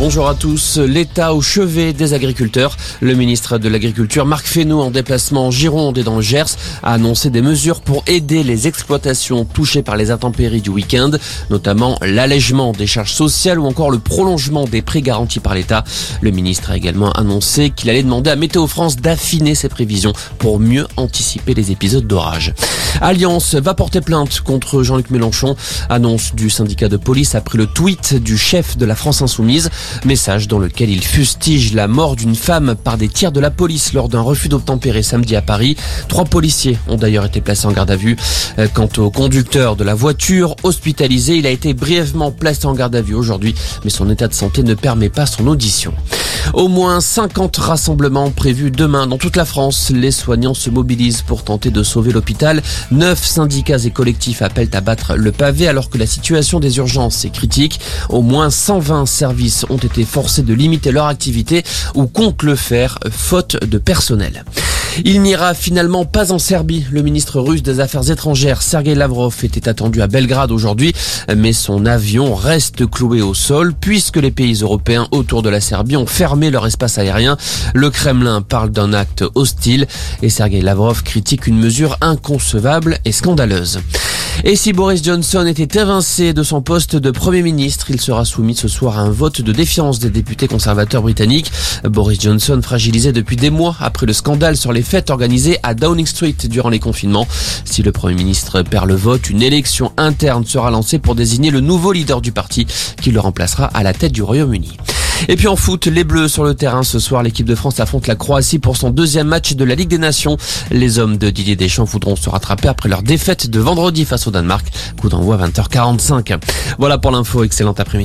Bonjour à tous. L'État au chevet des agriculteurs. Le ministre de l'Agriculture, Marc Fesneau, en déplacement en Gironde et dans le Gers, a annoncé des mesures pour aider les exploitations touchées par les intempéries du week-end, notamment l'allègement des charges sociales ou encore le prolongement des prêts garantis par l'État. Le ministre a également annoncé qu'il allait demander à Météo France d'affiner ses prévisions pour mieux anticiper les épisodes d'orage. Alliance va porter plainte contre Jean-Luc Mélenchon. Annonce du syndicat de police après le tweet du chef de la France Insoumise. Message dans lequel il fustige la mort d'une femme par des tirs de la police lors d'un refus d'obtempérer samedi à Paris. Trois policiers ont d'ailleurs été placés en garde à vue. Euh, quant au conducteur de la voiture hospitalisé, il a été brièvement placé en garde à vue aujourd'hui, mais son état de santé ne permet pas son audition. Au moins 50 rassemblements prévus demain dans toute la France. Les soignants se mobilisent pour tenter de sauver l'hôpital. Neuf syndicats et collectifs appellent à battre le pavé alors que la situation des urgences est critique. Au moins 120 services ont été forcés de limiter leur activité ou comptent le faire faute de personnel. Il n'ira finalement pas en Serbie. Le ministre russe des Affaires étrangères, Sergei Lavrov, était attendu à Belgrade aujourd'hui, mais son avion reste cloué au sol puisque les pays européens autour de la Serbie ont fermé leur espace aérien. Le Kremlin parle d'un acte hostile et Sergei Lavrov critique une mesure inconcevable et scandaleuse. Et si Boris Johnson était évincé de son poste de Premier ministre, il sera soumis ce soir à un vote de défiance des députés conservateurs britanniques. Boris Johnson fragilisé depuis des mois après le scandale sur les fêtes organisées à Downing Street durant les confinements. Si le Premier ministre perd le vote, une élection interne sera lancée pour désigner le nouveau leader du parti qui le remplacera à la tête du Royaume-Uni. Et puis en foot, les Bleus sur le terrain ce soir. L'équipe de France affronte la Croatie pour son deuxième match de la Ligue des Nations. Les hommes de Didier Deschamps voudront se rattraper après leur défaite de vendredi face au Danemark. Coup d'envoi 20h45. Voilà pour l'info. Excellent après-midi.